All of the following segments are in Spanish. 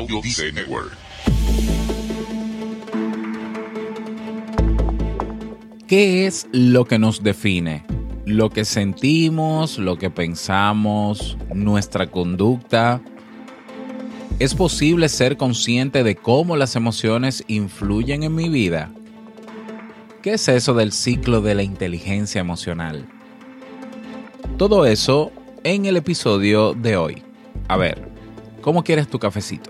Audio Network. ¿Qué es lo que nos define? Lo que sentimos, lo que pensamos, nuestra conducta. ¿Es posible ser consciente de cómo las emociones influyen en mi vida? ¿Qué es eso del ciclo de la inteligencia emocional? Todo eso en el episodio de hoy. A ver, ¿cómo quieres tu cafecito?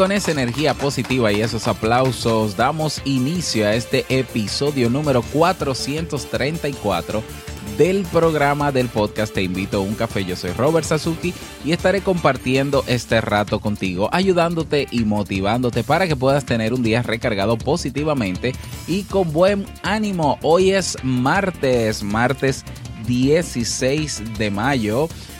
Con esa energía positiva y esos aplausos damos inicio a este episodio número 434 del programa del podcast Te invito a un café. Yo soy Robert Sasuki y estaré compartiendo este rato contigo, ayudándote y motivándote para que puedas tener un día recargado positivamente y con buen ánimo. Hoy es martes, martes 16 de mayo.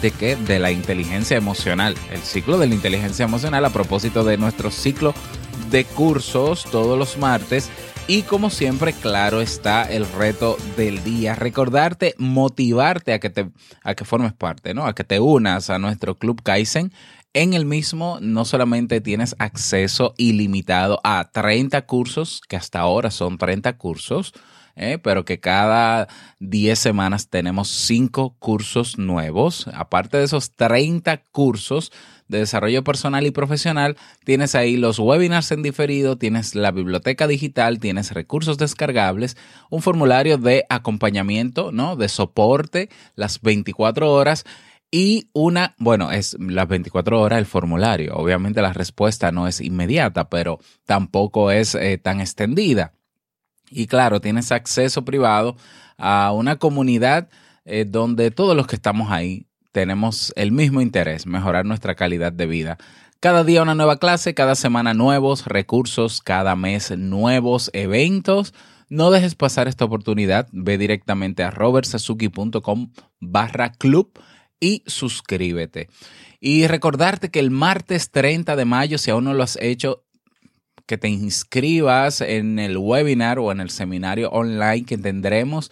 de qué? De la inteligencia emocional. El ciclo de la inteligencia emocional a propósito de nuestro ciclo de cursos todos los martes. Y como siempre, claro está el reto del día. Recordarte, motivarte a que te, a que formes parte, ¿no? A que te unas a nuestro Club Kaizen. En el mismo no solamente tienes acceso ilimitado a 30 cursos, que hasta ahora son 30 cursos, ¿eh? pero que cada 10 semanas tenemos 5 cursos nuevos. Aparte de esos 30 cursos de desarrollo personal y profesional, tienes ahí los webinars en diferido, tienes la biblioteca digital, tienes recursos descargables, un formulario de acompañamiento, ¿no? De soporte las 24 horas. Y una, bueno, es las 24 horas el formulario. Obviamente la respuesta no es inmediata, pero tampoco es eh, tan extendida. Y claro, tienes acceso privado a una comunidad eh, donde todos los que estamos ahí tenemos el mismo interés, mejorar nuestra calidad de vida. Cada día una nueva clase, cada semana nuevos recursos, cada mes nuevos eventos. No dejes pasar esta oportunidad. Ve directamente a robertsazuki.com barra club y suscríbete. Y recordarte que el martes 30 de mayo, si aún no lo has hecho, que te inscribas en el webinar o en el seminario online que tendremos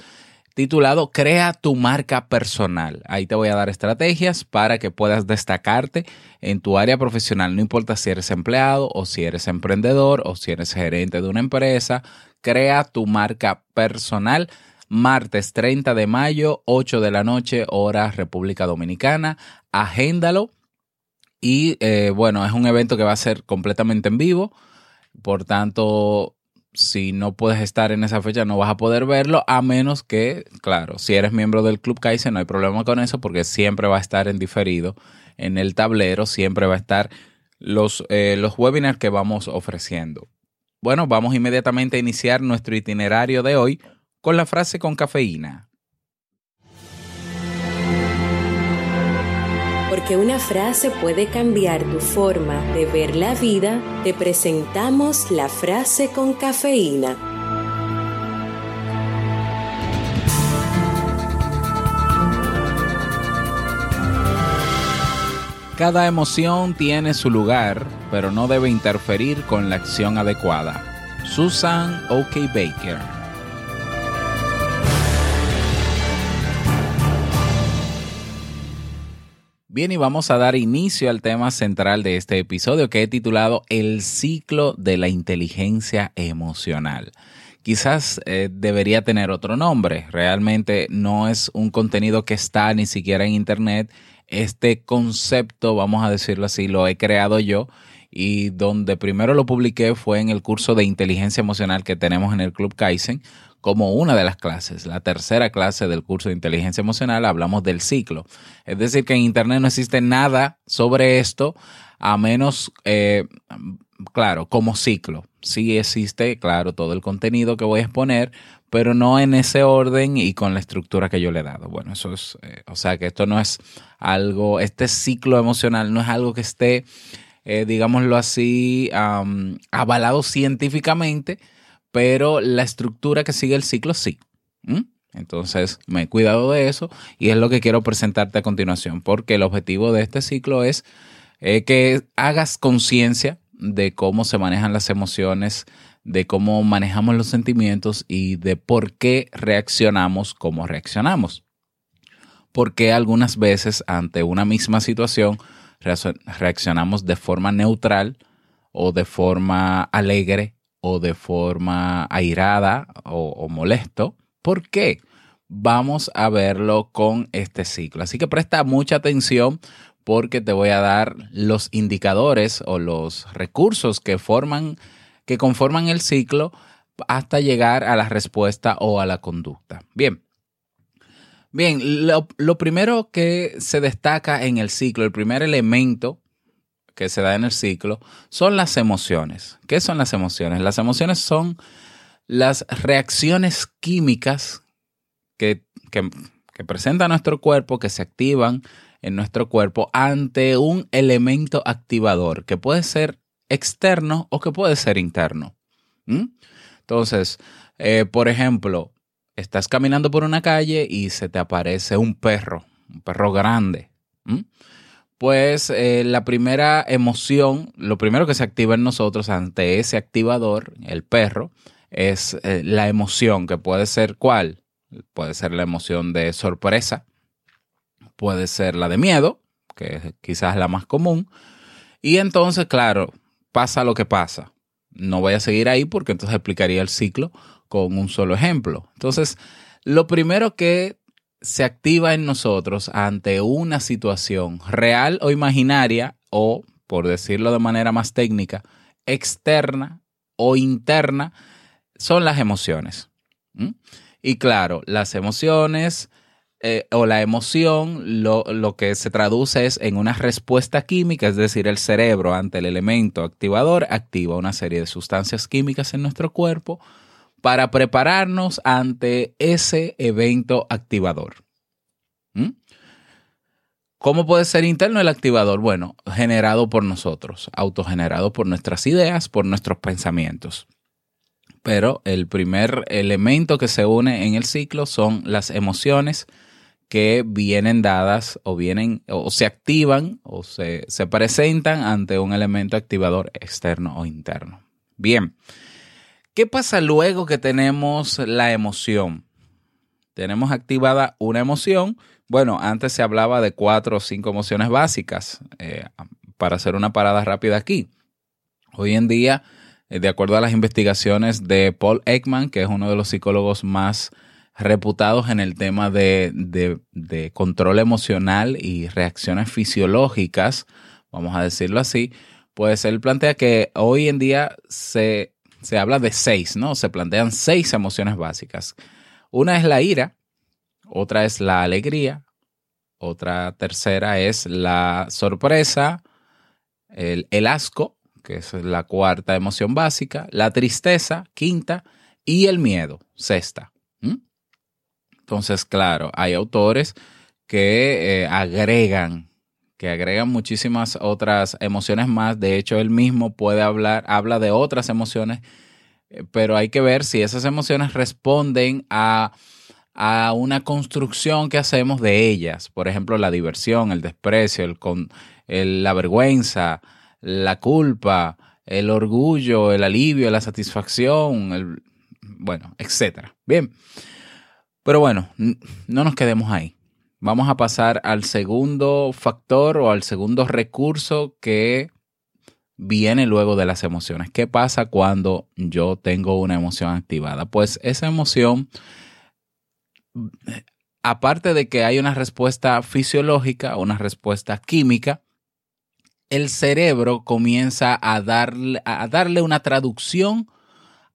titulado Crea tu marca personal. Ahí te voy a dar estrategias para que puedas destacarte en tu área profesional, no importa si eres empleado o si eres emprendedor o si eres gerente de una empresa, crea tu marca personal. Martes 30 de mayo, 8 de la noche, hora República Dominicana. Agéndalo. Y eh, bueno, es un evento que va a ser completamente en vivo. Por tanto, si no puedes estar en esa fecha, no vas a poder verlo, a menos que, claro, si eres miembro del Club Kaizen, no hay problema con eso, porque siempre va a estar en diferido en el tablero, siempre va a estar los, eh, los webinars que vamos ofreciendo. Bueno, vamos inmediatamente a iniciar nuestro itinerario de hoy con la frase con cafeína. Porque una frase puede cambiar tu forma de ver la vida, te presentamos la frase con cafeína. Cada emoción tiene su lugar, pero no debe interferir con la acción adecuada. Susan O.K. Baker Bien, y vamos a dar inicio al tema central de este episodio que he titulado El ciclo de la inteligencia emocional. Quizás eh, debería tener otro nombre, realmente no es un contenido que está ni siquiera en Internet. Este concepto, vamos a decirlo así, lo he creado yo y donde primero lo publiqué fue en el curso de inteligencia emocional que tenemos en el Club Kaizen como una de las clases. La tercera clase del curso de inteligencia emocional hablamos del ciclo. Es decir, que en Internet no existe nada sobre esto a menos, eh, claro, como ciclo. Sí existe, claro, todo el contenido que voy a exponer, pero no en ese orden y con la estructura que yo le he dado. Bueno, eso es, eh, o sea que esto no es algo, este ciclo emocional no es algo que esté eh, digámoslo así, avalado científicamente, pero la estructura que sigue el ciclo sí. Entonces, me he cuidado de eso y es lo que quiero presentarte a continuación, porque el objetivo de este ciclo es eh, que hagas conciencia de cómo se manejan las emociones, de cómo manejamos los sentimientos y de por qué reaccionamos como reaccionamos. Porque algunas veces ante una misma situación reaccionamos de forma neutral o de forma alegre o de forma airada o, molesto. ¿Por qué? Vamos a verlo con este ciclo. Así que presta mucha atención porque te voy a dar los indicadores o los recursos que forman, que conforman el ciclo hasta llegar a la respuesta o a la conducta. Bien, Bien, lo, primero que se destaca en el ciclo, el primer elemento que se da en el ciclo, son las emociones. ¿Qué son las emociones? Las emociones son las reacciones químicas que, que, que presenta nuestro cuerpo, que se activan en nuestro cuerpo ante un elemento activador, que puede ser externo o que puede ser interno. ¿Mm? Entonces, eh, por ejemplo, estás caminando por una calle y se te aparece un perro, un perro grande. Pues eh, la primera emoción, lo primero que se activa en nosotros ante ese activador, el perro, es eh, la emoción, que puede ser cuál? Puede ser la emoción de sorpresa, puede ser la de miedo, que es quizás la más común. Y entonces, claro, pasa lo que pasa. No voy a seguir ahí porque entonces explicaría el ciclo con un solo ejemplo. Entonces, lo primero que se activa en nosotros ante una situación real o imaginaria o, por decirlo de manera más técnica, externa o interna, son las emociones. Y claro, las emociones eh, o la emoción lo, lo, que se traduce es en una respuesta química, es decir, el cerebro ante el elemento activador activa una serie de sustancias químicas en nuestro cuerpo para prepararnos ante ese evento activador. ¿Mm? ¿Cómo puede ser interno el activador? Bueno, generado por nosotros, autogenerado por nuestras ideas, por nuestros pensamientos. Pero el primer elemento que se une en el ciclo son las emociones que vienen dadas o vienen o se activan o se, se presentan ante un elemento activador externo o interno. Bien, ¿Qué pasa luego que tenemos la emoción? Tenemos activada una emoción. Bueno, antes se hablaba de cuatro o cinco emociones básicas. Eh, para hacer una parada rápida aquí. Hoy en día, eh, de acuerdo a las investigaciones de Paul Ekman, que es uno de los psicólogos más reputados en el tema de, de control emocional y reacciones fisiológicas, vamos a decirlo así, pues él plantea que hoy en día se se habla de seis, ¿no? Se plantean seis emociones básicas. Una es la ira, otra es la alegría, otra tercera es la sorpresa, el, asco, que es la cuarta emoción básica, la tristeza, quinta, y el miedo, sexta. Entonces, claro, hay autores que eh, agregan que agregan muchísimas otras emociones más. De hecho, él mismo puede hablar, habla de otras emociones, eh, pero hay que ver si esas emociones responden a, una construcción que hacemos de ellas. Por ejemplo, la diversión, el desprecio, el, el, la vergüenza, la culpa, el orgullo, el alivio, la satisfacción, el, bueno, etcétera. Bien. Pero bueno, no nos quedemos ahí. Vamos a pasar al segundo factor o al segundo recurso que viene luego de las emociones. ¿Qué pasa cuando yo tengo una emoción activada? Pues esa emoción, aparte de que hay una respuesta fisiológica, una respuesta química, el cerebro comienza a darle, a darle una traducción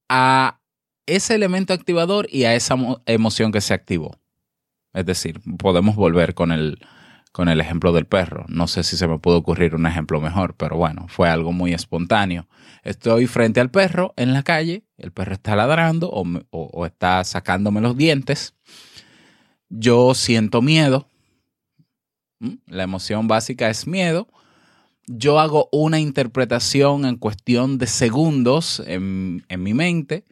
a ese elemento activador y a esa emoción que se activó. Es decir, podemos volver con el, con el ejemplo del perro. No sé si se me pudo ocurrir un ejemplo mejor, pero bueno, fue algo muy espontáneo. Estoy frente al perro en la calle, el perro está ladrando o, está sacándome los dientes. Yo siento miedo. ¿Mm? La emoción básica es miedo. Yo hago una interpretación en cuestión de segundos en, en mi mente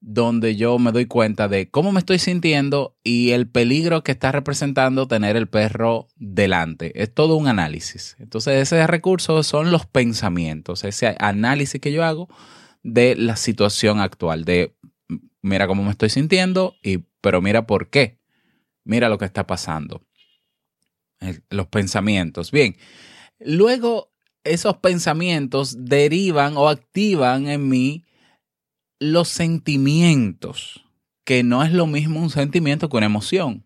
donde yo me doy cuenta de cómo me estoy sintiendo y el peligro que está representando tener el perro delante. Es todo un análisis. Entonces, ese recurso son los pensamientos, ese análisis que yo hago de la situación actual, de mira cómo me estoy sintiendo, y, pero mira por qué. Mira lo que está pasando. Los pensamientos. Bien, luego esos pensamientos derivan o activan en mí los sentimientos, que no es lo mismo un sentimiento que una emoción.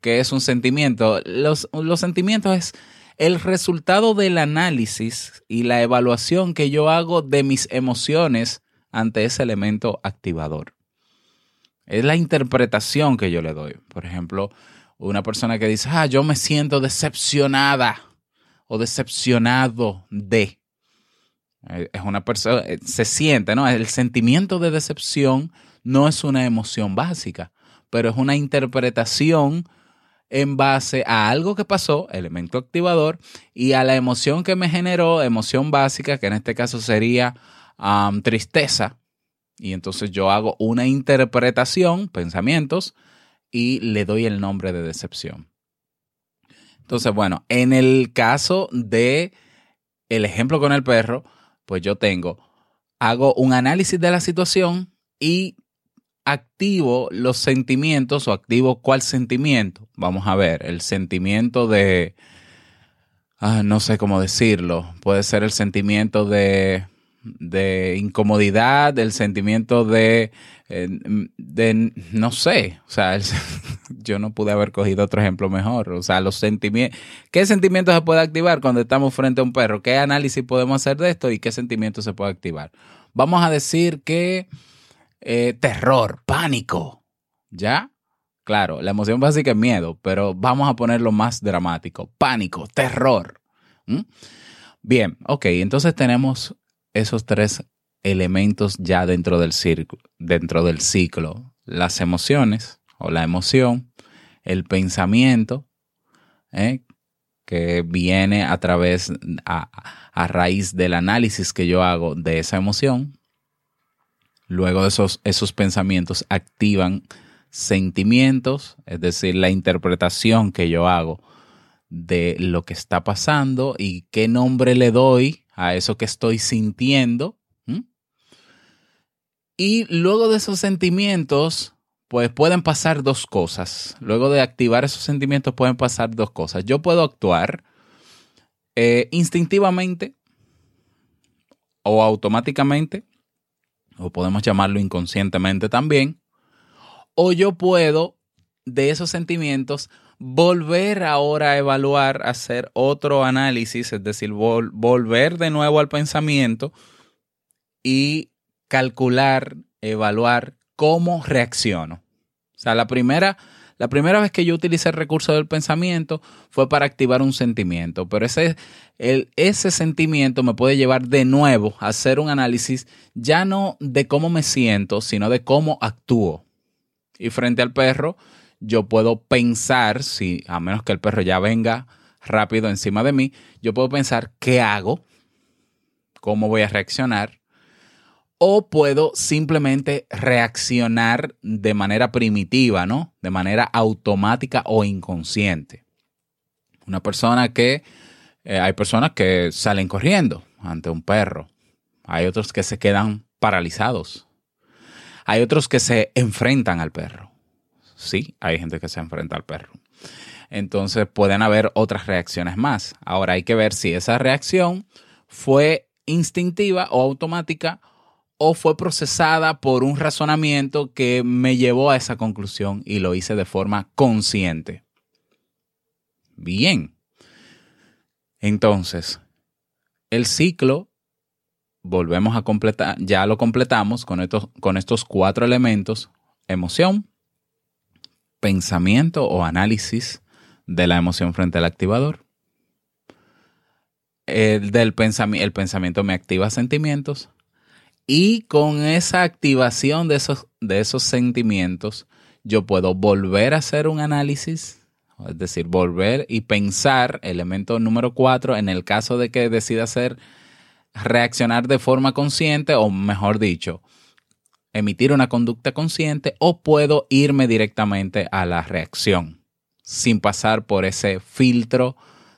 que es un sentimiento? Los, los sentimientos es el resultado del análisis y la evaluación que yo hago de mis emociones ante ese elemento activador. Es la interpretación que yo le doy. Por ejemplo, una persona que dice, ah, yo me siento decepcionada o decepcionado de. Eh, es una persona, eh, se siente, ¿no? El sentimiento de decepción no es una emoción básica, pero es una interpretación en base a algo que pasó, elemento activador, y a la emoción que me generó, emoción básica, que en este caso sería tristeza. Y entonces yo hago una interpretación, pensamientos, y le doy el nombre de decepción. Entonces, bueno, en el caso de el ejemplo con el perro, pues yo tengo, hago un análisis de la situación y activo los sentimientos o activo cuál sentimiento. Vamos a ver, el sentimiento de, ah, no sé cómo decirlo, puede ser el sentimiento de, de incomodidad, el sentimiento de, eh, de, no sé, o sea, yo no pude haber cogido otro ejemplo mejor. O sea, los sentimientos. ¿Qué sentimientos se puede activar cuando estamos frente a un perro? ¿Qué análisis podemos hacer de esto y qué sentimientos se puede activar? Vamos a decir que eh, terror, pánico. ¿Ya? Claro, la emoción básica es miedo, pero vamos a ponerlo más dramático. Pánico, terror. Bien, ok, entonces tenemos esos tres elementos ya dentro del, dentro del ciclo. Las emociones, o la emoción, el pensamiento, ¿eh? que viene a través, a, raíz del análisis que yo hago de esa emoción. Luego esos, esos pensamientos activan sentimientos, es decir, la interpretación que yo hago de lo que está pasando y qué nombre le doy a eso que estoy sintiendo. Y luego de esos sentimientos, pues pueden pasar dos cosas. Luego de activar esos sentimientos pueden pasar dos cosas. Yo puedo actuar eh, instintivamente o automáticamente, o podemos llamarlo inconscientemente también, o yo puedo de esos sentimientos volver ahora a evaluar, hacer otro análisis, es decir, volver de nuevo al pensamiento y calcular, evaluar cómo reacciono. O sea, la primera, la primera vez que yo utilicé el recurso del pensamiento fue para activar un sentimiento, pero ese, el, ese sentimiento me puede llevar de nuevo a hacer un análisis ya no de cómo me siento, sino de cómo actúo. Y frente al perro, yo puedo pensar, si a menos que el perro ya venga rápido encima de mí, yo puedo pensar qué hago, cómo voy a reaccionar o puedo simplemente reaccionar de manera primitiva, ¿no? De manera automática o inconsciente. Una persona que, eh, hay personas que salen corriendo ante un perro, hay otros que se quedan paralizados, hay otros que se enfrentan al perro. Sí, hay gente que se enfrenta al perro. entonces pueden haber otras reacciones más. Ahora hay que ver si esa reacción fue instintiva o automática o fue procesada por un razonamiento que me llevó a esa conclusión y lo hice de forma consciente. Bien. Entonces, el ciclo, volvemos a completar, ya lo completamos con estos, con estos cuatro elementos, emoción, pensamiento o análisis de la emoción frente al activador. El, del el pensamiento me activa sentimientos, y con esa activación de esos, de esos sentimientos, yo puedo volver a hacer un análisis, es decir, volver y pensar, elemento número cuatro, en el caso de que decida hacer, reaccionar de forma consciente, o mejor dicho, emitir una conducta consciente, o puedo irme directamente a la reacción, sin pasar por ese filtro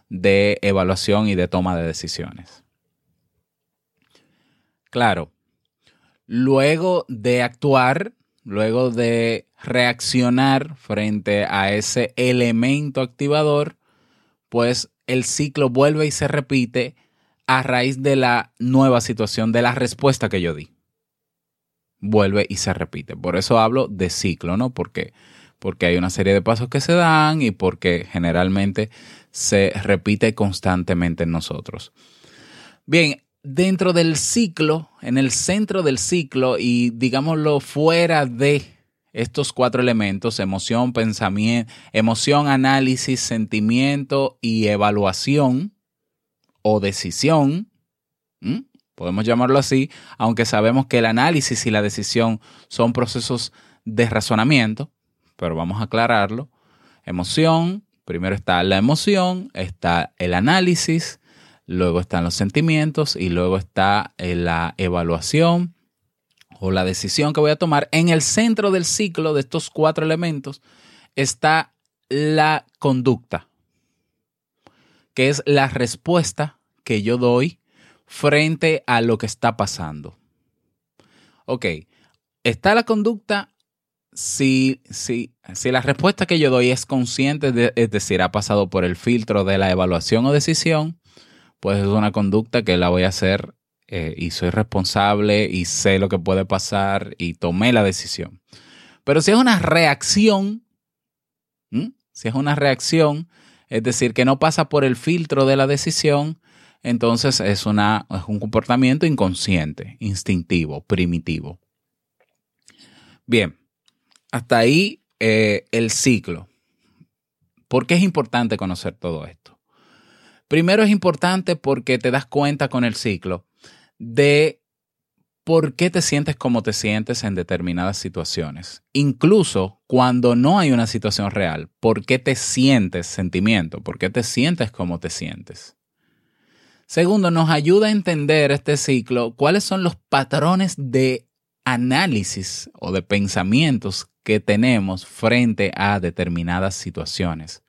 de evaluación y de toma de decisiones. Claro, luego de actuar, luego de reaccionar frente a ese elemento activador, pues el ciclo vuelve y se repite a raíz de la nueva situación, de la respuesta que yo di. Vuelve y se repite. Por eso hablo de ciclo, ¿no? Porque, porque hay una serie de pasos que se dan y porque generalmente se repite constantemente en nosotros. Bien, dentro del ciclo, en el centro del ciclo y digámoslo fuera de estos cuatro elementos, emoción, pensamiento, emoción, análisis, sentimiento y evaluación o decisión, podemos llamarlo así, aunque sabemos que el análisis y la decisión son procesos de razonamiento, pero vamos a aclararlo. Emoción, primero está la emoción, está el análisis, luego están los sentimientos y luego está eh, la evaluación o la decisión que voy a tomar. En el centro del ciclo de estos cuatro elementos está la conducta, que es la respuesta que yo doy frente a lo que está pasando. Ok, está la conducta si, si, si, la respuesta que yo doy es consciente, es decir, ha pasado por el filtro de la evaluación o decisión, pues es una conducta que la voy a hacer eh, y soy responsable y sé lo que puede pasar y tomé la decisión. Pero si es una reacción, si es una reacción, es decir, que no pasa por el filtro de la decisión, entonces es, una, es un comportamiento inconsciente, instintivo, primitivo. Bien, hasta ahí eh, el ciclo. ¿Por qué es importante conocer todo esto? Primero es importante porque te das cuenta con el ciclo de por qué te sientes como te sientes en determinadas situaciones. Incluso cuando no hay una situación real, por qué te sientes sentimiento, por qué te sientes como te sientes. Segundo, nos ayuda a entender este ciclo, cuáles son los patrones de análisis o de pensamientos que tenemos frente a determinadas situaciones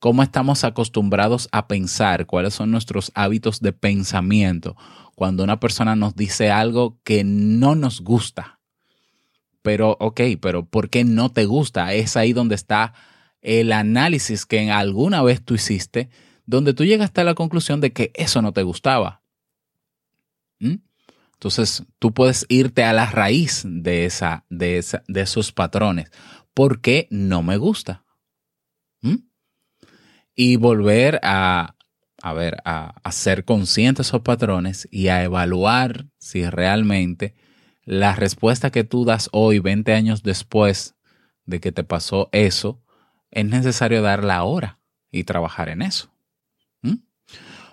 cómo estamos acostumbrados a pensar, cuáles son nuestros hábitos de pensamiento cuando una persona nos dice algo que no nos gusta. Pero, ok, pero ¿por qué no te gusta? Es ahí donde está el análisis que en alguna vez tú hiciste, donde tú llegaste a la conclusión de que eso no te gustaba. ¿Mm? Entonces, tú puedes irte a la raíz de, esa, de, esa, de esos patrones. ¿Por qué no me gusta? Y volver a, a ver, a, a ser consciente de esos patrones y a evaluar si realmente la respuesta que tú das hoy, 20 años después de que te pasó eso, es necesario darla ahora y trabajar en eso.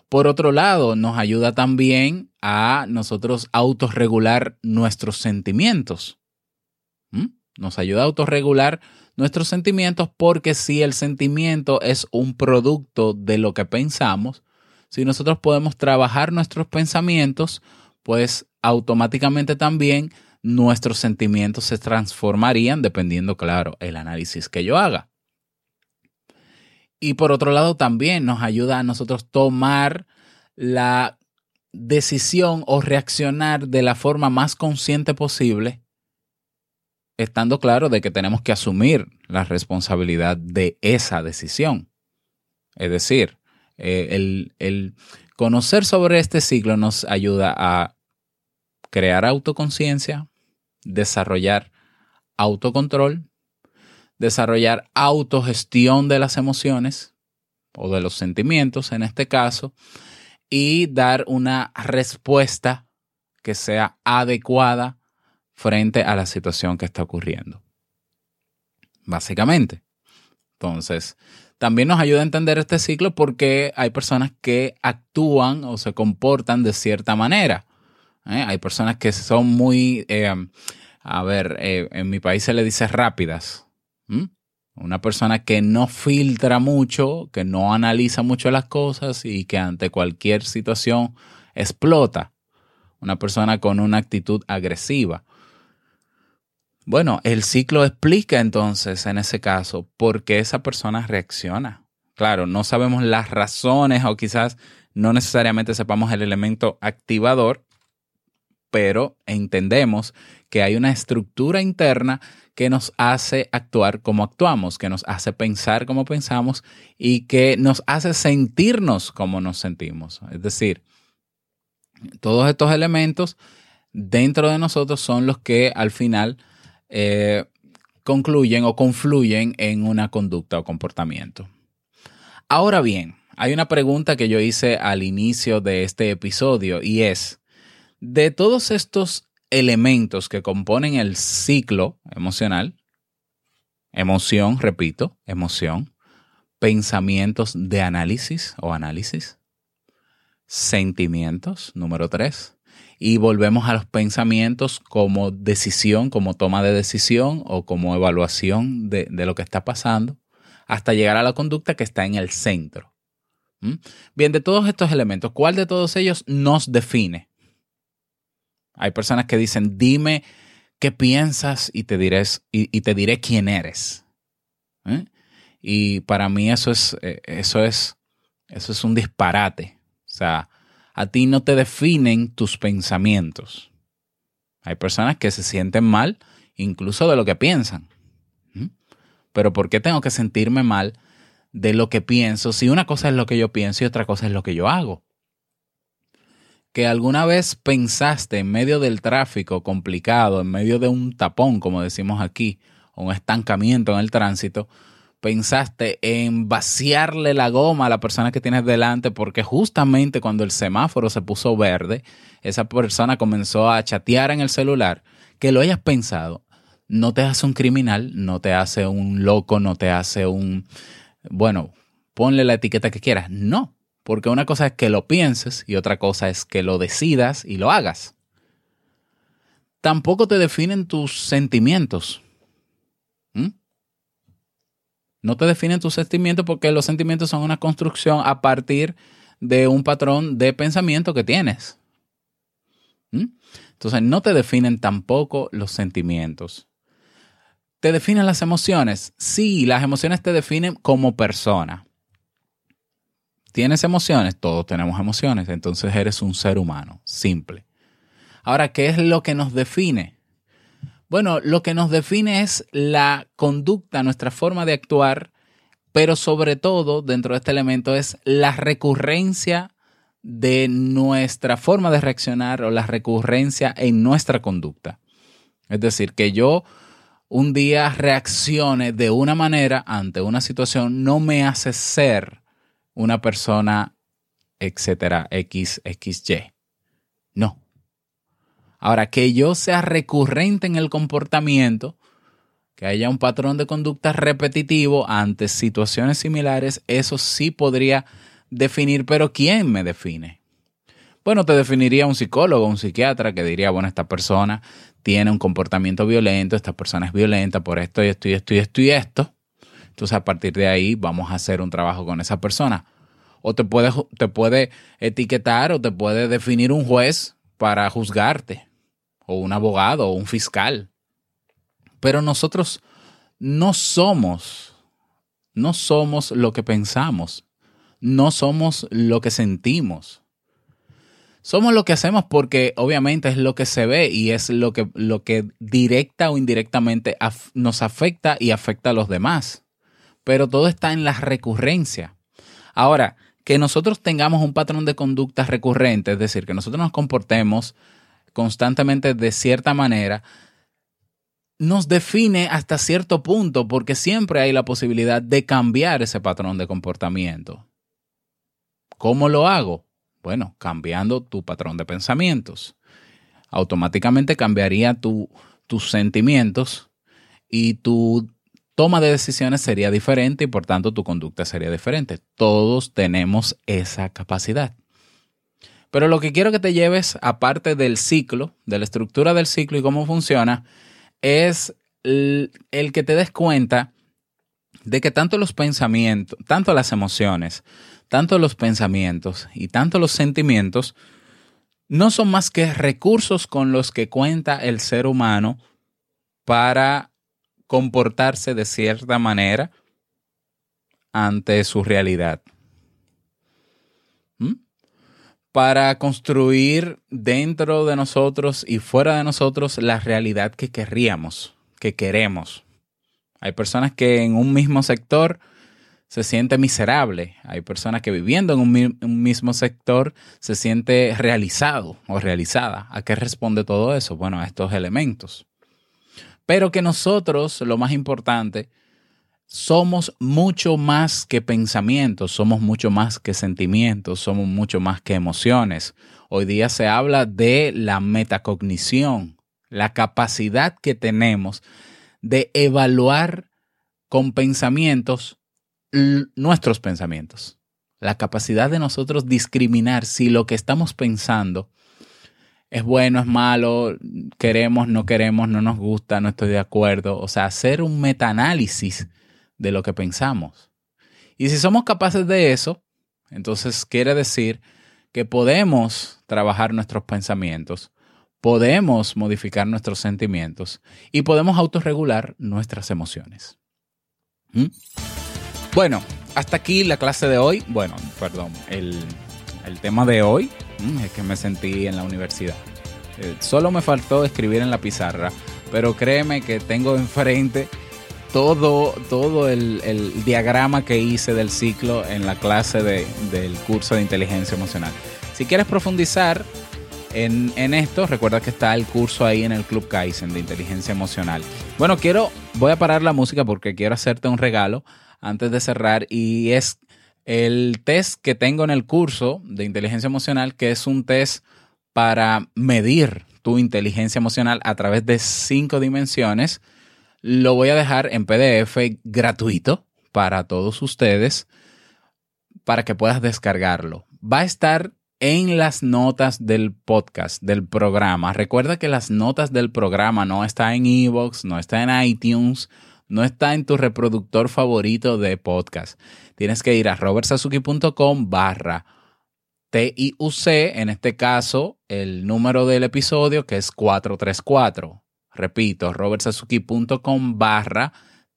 Por otro lado, nos ayuda también a nosotros autorregular nuestros sentimientos. Nos ayuda a autorregular nuestros sentimientos porque si el sentimiento es un producto de lo que pensamos, si nosotros podemos trabajar nuestros pensamientos, pues automáticamente también nuestros sentimientos se transformarían dependiendo, claro, el análisis que yo haga. Y por otro lado también nos ayuda a nosotros tomar la decisión o reaccionar de la forma más consciente posible estando claro de que tenemos que asumir la responsabilidad de esa decisión. Es decir, eh, el, el conocer sobre este ciclo nos ayuda a crear autoconciencia, desarrollar autocontrol, desarrollar autogestión de las emociones o de los sentimientos en este caso y dar una respuesta que sea adecuada frente a la situación que está ocurriendo. Básicamente. Entonces, también nos ayuda a entender este ciclo porque hay personas que actúan o se comportan de cierta manera. ¿eh? Hay personas que son muy, eh, a ver, eh, en mi país se le dice rápidas. Una persona que no filtra mucho, que no analiza mucho las cosas y que ante cualquier situación explota. Una persona con una actitud agresiva. Bueno, el ciclo explica entonces en ese caso por qué esa persona reacciona. Claro, no sabemos las razones o quizás no necesariamente sepamos el elemento activador, pero entendemos que hay una estructura interna que nos hace actuar como actuamos, que nos hace pensar como pensamos y que nos hace sentirnos como nos sentimos. Es decir, todos estos elementos dentro de nosotros son los que al final eh, concluyen o confluyen en una conducta o comportamiento. Ahora bien, hay una pregunta que yo hice al inicio de este episodio y es, de todos estos elementos que componen el ciclo emocional, emoción, repito, emoción, pensamientos de análisis o análisis, sentimientos, número tres, y volvemos a los pensamientos como decisión, como toma de decisión o como evaluación de, lo que está pasando, hasta llegar a la conducta que está en el centro. ¿Mm? Bien, de todos estos elementos, ¿cuál de todos ellos nos define? Hay personas que dicen, dime qué piensas y te diré, y, te diré quién eres. ¿Eh? Y para mí eso es, eh, eso es, eso es un disparate. O sea, a ti no te definen tus pensamientos. Hay personas que se sienten mal incluso de lo que piensan. ¿Mm? Pero ¿por qué tengo que sentirme mal de lo que pienso si una cosa es lo que yo pienso y otra cosa es lo que yo hago? Que alguna vez pensaste en medio del tráfico complicado, en medio de un tapón, como decimos aquí, o un estancamiento en el tránsito, pensaste en vaciarle la goma a la persona que tienes delante porque justamente cuando el semáforo se puso verde, esa persona comenzó a chatear en el celular, que lo hayas pensado, no te hace un criminal, no te hace un loco, no te hace un, bueno, ponle la etiqueta que quieras. No, porque una cosa es que lo pienses y otra cosa es que lo decidas y lo hagas. Tampoco te definen tus sentimientos. No te definen tus sentimientos porque los sentimientos son una construcción a partir de un patrón de pensamiento que tienes. ¿Mm? Entonces, no te definen tampoco los sentimientos. ¿Te definen las emociones? Sí, las emociones te definen como persona. ¿Tienes emociones? Todos tenemos emociones, entonces eres un ser humano, simple. Ahora, ¿qué es lo que nos define? Bueno, lo que nos define es la conducta, nuestra forma de actuar, pero sobre todo dentro de este elemento es la recurrencia de nuestra forma de reaccionar o la recurrencia en nuestra conducta. Es decir, que yo un día reaccione de una manera ante una situación no me hace ser una persona, etcétera, X, XY. Ahora, que yo sea recurrente en el comportamiento, que haya un patrón de conducta repetitivo ante situaciones similares, eso sí podría definir, pero ¿quién me define? Bueno, te definiría un psicólogo, un psiquiatra que diría, bueno, esta persona tiene un comportamiento violento, esta persona es violenta por esto y esto y esto y esto y esto. Entonces, a partir de ahí vamos a hacer un trabajo con esa persona. O te puede, te puede etiquetar o te puede definir un juez para juzgarte o un abogado o un fiscal. Pero nosotros no somos, no somos lo que pensamos, no somos lo que sentimos. Somos lo que hacemos porque obviamente es lo que se ve y es lo que, lo que directa o indirectamente nos afecta y afecta a los demás. Pero todo está en la recurrencia. Ahora, que nosotros tengamos un patrón de conducta recurrente, es decir, que nosotros nos comportemos constantemente de cierta manera, nos define hasta cierto punto porque siempre hay la posibilidad de cambiar ese patrón de comportamiento. ¿Cómo lo hago? Bueno, cambiando tu patrón de pensamientos. Automáticamente cambiaría tus sentimientos y tu toma de decisiones sería diferente y por tanto tu conducta sería diferente. Todos tenemos esa capacidad. Pero lo que quiero que te lleves, aparte del ciclo, de la estructura del ciclo y cómo funciona, es el, que te des cuenta de que tanto los pensamientos, tanto las emociones, tanto los pensamientos y tanto los sentimientos no son más que recursos con los que cuenta el ser humano para comportarse de cierta manera ante su realidad. ¿Mm? Para construir dentro de nosotros y fuera de nosotros la realidad que querríamos, que queremos. Hay personas que en un mismo sector se siente miserable. Hay personas que viviendo en un, mismo sector se siente realizado o realizada. ¿A qué responde todo eso? Bueno, a estos elementos. Pero que nosotros, lo más importante, somos mucho más que pensamientos, somos mucho más que sentimientos, somos mucho más que emociones. Hoy día se habla de la metacognición, la capacidad que tenemos de evaluar con pensamientos nuestros pensamientos, la capacidad de nosotros discriminar si lo que estamos pensando es bueno, es malo, queremos, no queremos, no nos gusta, no estoy de acuerdo. O sea, hacer un metaanálisis de lo que pensamos. Y si somos capaces de eso, entonces quiere decir que podemos trabajar nuestros pensamientos, podemos modificar nuestros sentimientos y podemos autorregular nuestras emociones. ¿Mm? Bueno, hasta aquí la clase de hoy. Bueno, perdón, el, tema de hoy mm, es que me sentí en la universidad. Eh, solo me faltó escribir en la pizarra, pero créeme que tengo enfrente todo, todo el, diagrama que hice del ciclo en la clase del curso de inteligencia emocional. Si quieres profundizar en, en, esto, recuerda que está el curso ahí en el Club Kaizen de inteligencia emocional. Bueno, quiero, voy a parar la música porque quiero hacerte un regalo antes de cerrar y es el test que tengo en el curso de inteligencia emocional, que es un test para medir tu inteligencia emocional a través de cinco dimensiones. Lo voy a dejar en PDF gratuito para todos ustedes para que puedas descargarlo. Va a estar en las notas del podcast, del programa. Recuerda que las notas del programa no está en Evox, no está en iTunes, no está en tu reproductor favorito de podcast. Tienes que ir a robertsazuki.com barra TIUC, en este caso el número del episodio que es 434. Repito, robertsazuki.com barra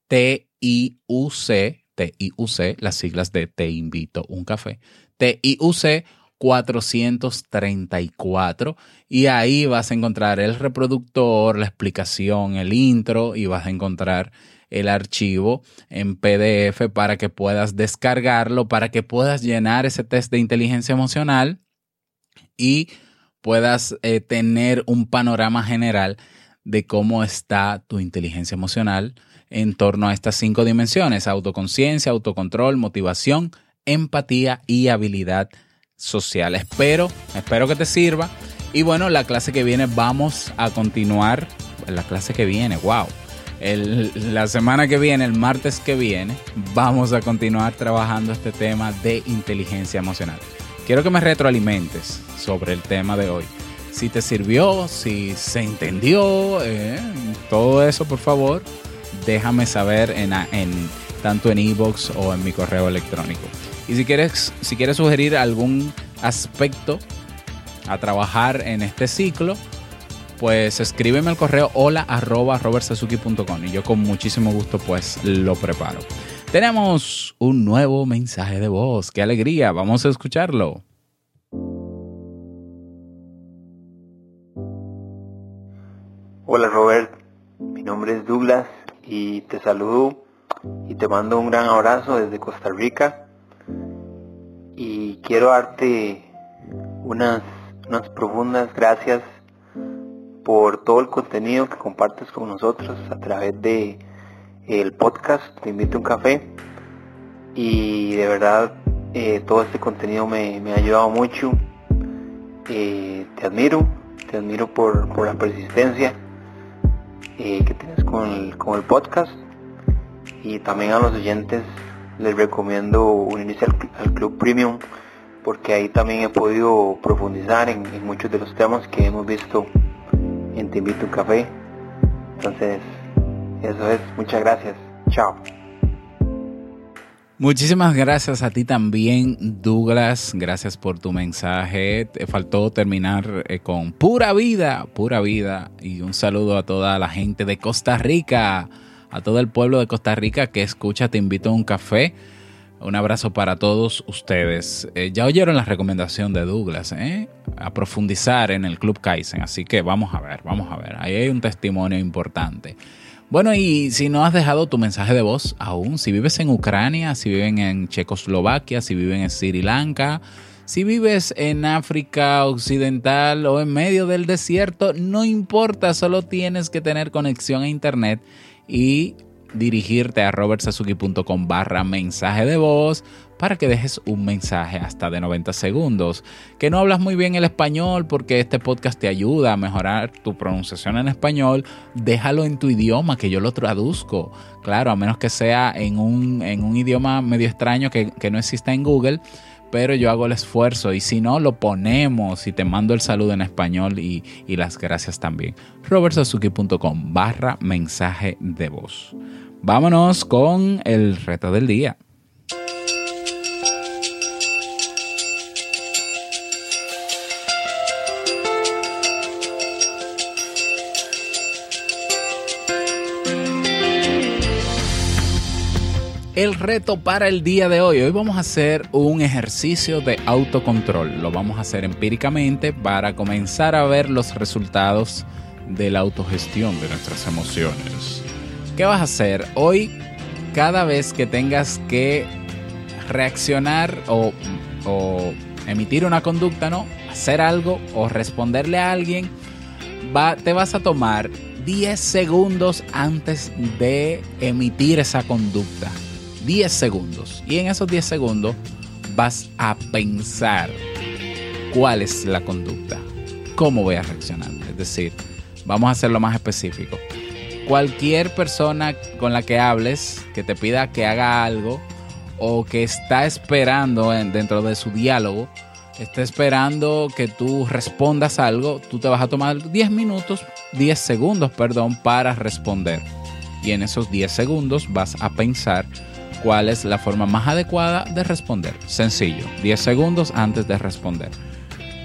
TIUC, TIUC, las siglas de Te invito un café, TIUC 434 y ahí vas a encontrar el reproductor, la explicación, el intro y vas a encontrar el archivo en PDF para que puedas descargarlo, para que puedas llenar ese test de inteligencia emocional y puedas eh, tener un panorama general de cómo está tu inteligencia emocional en torno a estas cinco dimensiones, autoconciencia, autocontrol, motivación, empatía y habilidad social. Espero, espero que te sirva. Y bueno, la clase que viene vamos a continuar, la clase que viene, wow la semana que viene, el martes que viene, vamos a continuar trabajando este tema de inteligencia emocional. Quiero que me retroalimentes sobre el tema de hoy. Si te sirvió, si se entendió, eh, todo eso, por favor, déjame saber en, tanto en ebox o en mi correo electrónico. Y si quieres, si quieres sugerir algún aspecto a trabajar en este ciclo, pues escríbeme al correo hola y yo con muchísimo gusto pues lo preparo. Tenemos un nuevo mensaje de voz, qué alegría, vamos a escucharlo. Hola Robert, mi nombre es Douglas y te saludo y te mando un gran abrazo desde Costa Rica. Y quiero darte unas, unas profundas gracias por todo el contenido que compartes con nosotros a través de el podcast Te invito a un café. Y de verdad eh, todo este contenido me, ha ayudado mucho. Eh, te admiro, te admiro por, la persistencia que tienes con el, con el podcast y también a los oyentes les recomiendo unirse al, Club Premium porque ahí también he podido profundizar en, muchos de los temas que hemos visto en Te invito café. Entonces, eso es, muchas gracias. Chao. Muchísimas gracias a ti también, Douglas. Gracias por tu mensaje. Te faltó terminar eh, con pura vida, pura vida. Y un saludo a toda la gente de Costa Rica, a todo el pueblo de Costa Rica que escucha Te invito a un café. Un abrazo para todos ustedes. Eh, ya oyeron la recomendación de Douglas, ¿eh? A profundizar en el Club Kaizen. Así que vamos a ver, vamos a ver. Ahí hay un testimonio importante. Bueno, y si no has dejado tu mensaje de voz aún, si vives en Ucrania, si viven en Checoslovaquia, si viven en Sri Lanka, si vives en África Occidental o en medio del desierto, no importa, solo tienes que tener conexión a Internet y dirigirte a robertsazuki.com barra mensaje de voz para que dejes un mensaje hasta de 90 segundos. Que no hablas muy bien el español porque este podcast te ayuda a mejorar tu pronunciación en español, déjalo en tu idioma que yo lo traduzco. Claro, a menos que sea en un, en un idioma medio extraño que, no exista en Google pero yo hago el esfuerzo y si no, lo ponemos y te mando el saludo en español y, y las gracias también. robertsazuki.com barra mensaje de voz. Vámonos con el reto del día. El reto para el día de hoy. Hoy vamos a hacer un ejercicio de autocontrol. Lo vamos a hacer empíricamente para comenzar a ver los resultados de la autogestión de nuestras emociones. ¿Qué vas a hacer? Hoy, cada vez que tengas que reaccionar o, emitir una conducta, ¿no? Hacer algo o responderle a alguien, te vas a tomar 10 segundos antes de emitir esa conducta. 10 segundos. Y en esos 10 segundos vas a pensar cuál es la conducta, cómo voy a reaccionar. Es decir, vamos a hacerlo más específico. Cualquier persona con la que hables, que te pida que haga algo o que está esperando dentro de su diálogo, está esperando que tú respondas algo, tú te vas a tomar 10 minutos, 10 segundos, perdón, para responder. Y en esos 10 segundos vas a pensar cuál es la forma más adecuada de responder. Sencillo, 10 segundos antes de responder.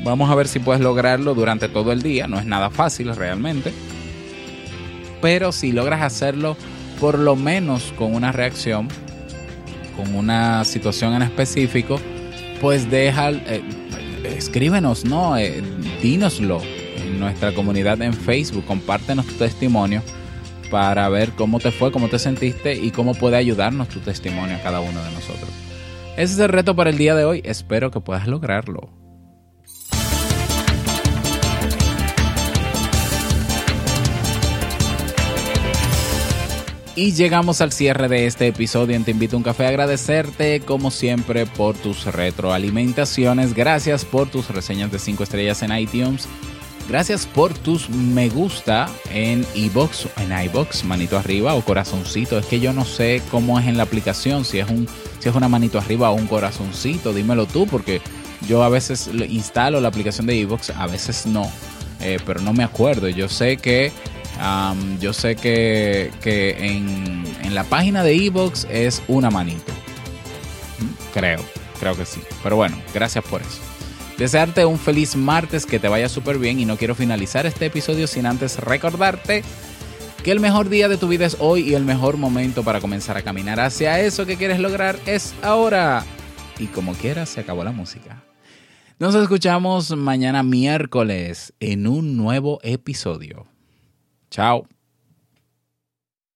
Vamos a ver si puedes lograrlo durante todo el día. No es nada fácil realmente. Pero si logras hacerlo por lo menos con una reacción, con una situación en específico, pues deja, eh, escríbenos, ¿no? Eh, dínoslo en nuestra comunidad en Facebook, compártenos tu testimonio para ver cómo te fue, cómo te sentiste y cómo puede ayudarnos tu testimonio a cada uno de nosotros. Ese es el reto para el día de hoy. Espero que puedas lograrlo. Y llegamos al cierre de este episodio Te Invito a un Café. Agradecerte como siempre por tus retroalimentaciones. Gracias por tus reseñas de 5 estrellas en iTunes Gracias por tus me gusta en iBox, en iBox, manito arriba o corazoncito. Es que yo no sé cómo es en la aplicación, si es un si es una manito arriba o un corazoncito, dímelo tú porque yo a veces instalo la aplicación de iBox, a veces no, eh, pero no me acuerdo. Yo sé que yo sé que, en, en, la página de iBox es una manito. Creo, creo que sí. Pero bueno, gracias por eso. Desearte un feliz martes, que te vaya súper bien y no quiero finalizar este episodio sin antes recordarte que el mejor día de tu vida es hoy y el mejor momento para comenzar a caminar hacia eso que quieres lograr es ahora. Y como quieras, se acabó la música. Nos escuchamos mañana miércoles en un nuevo episodio. Chao.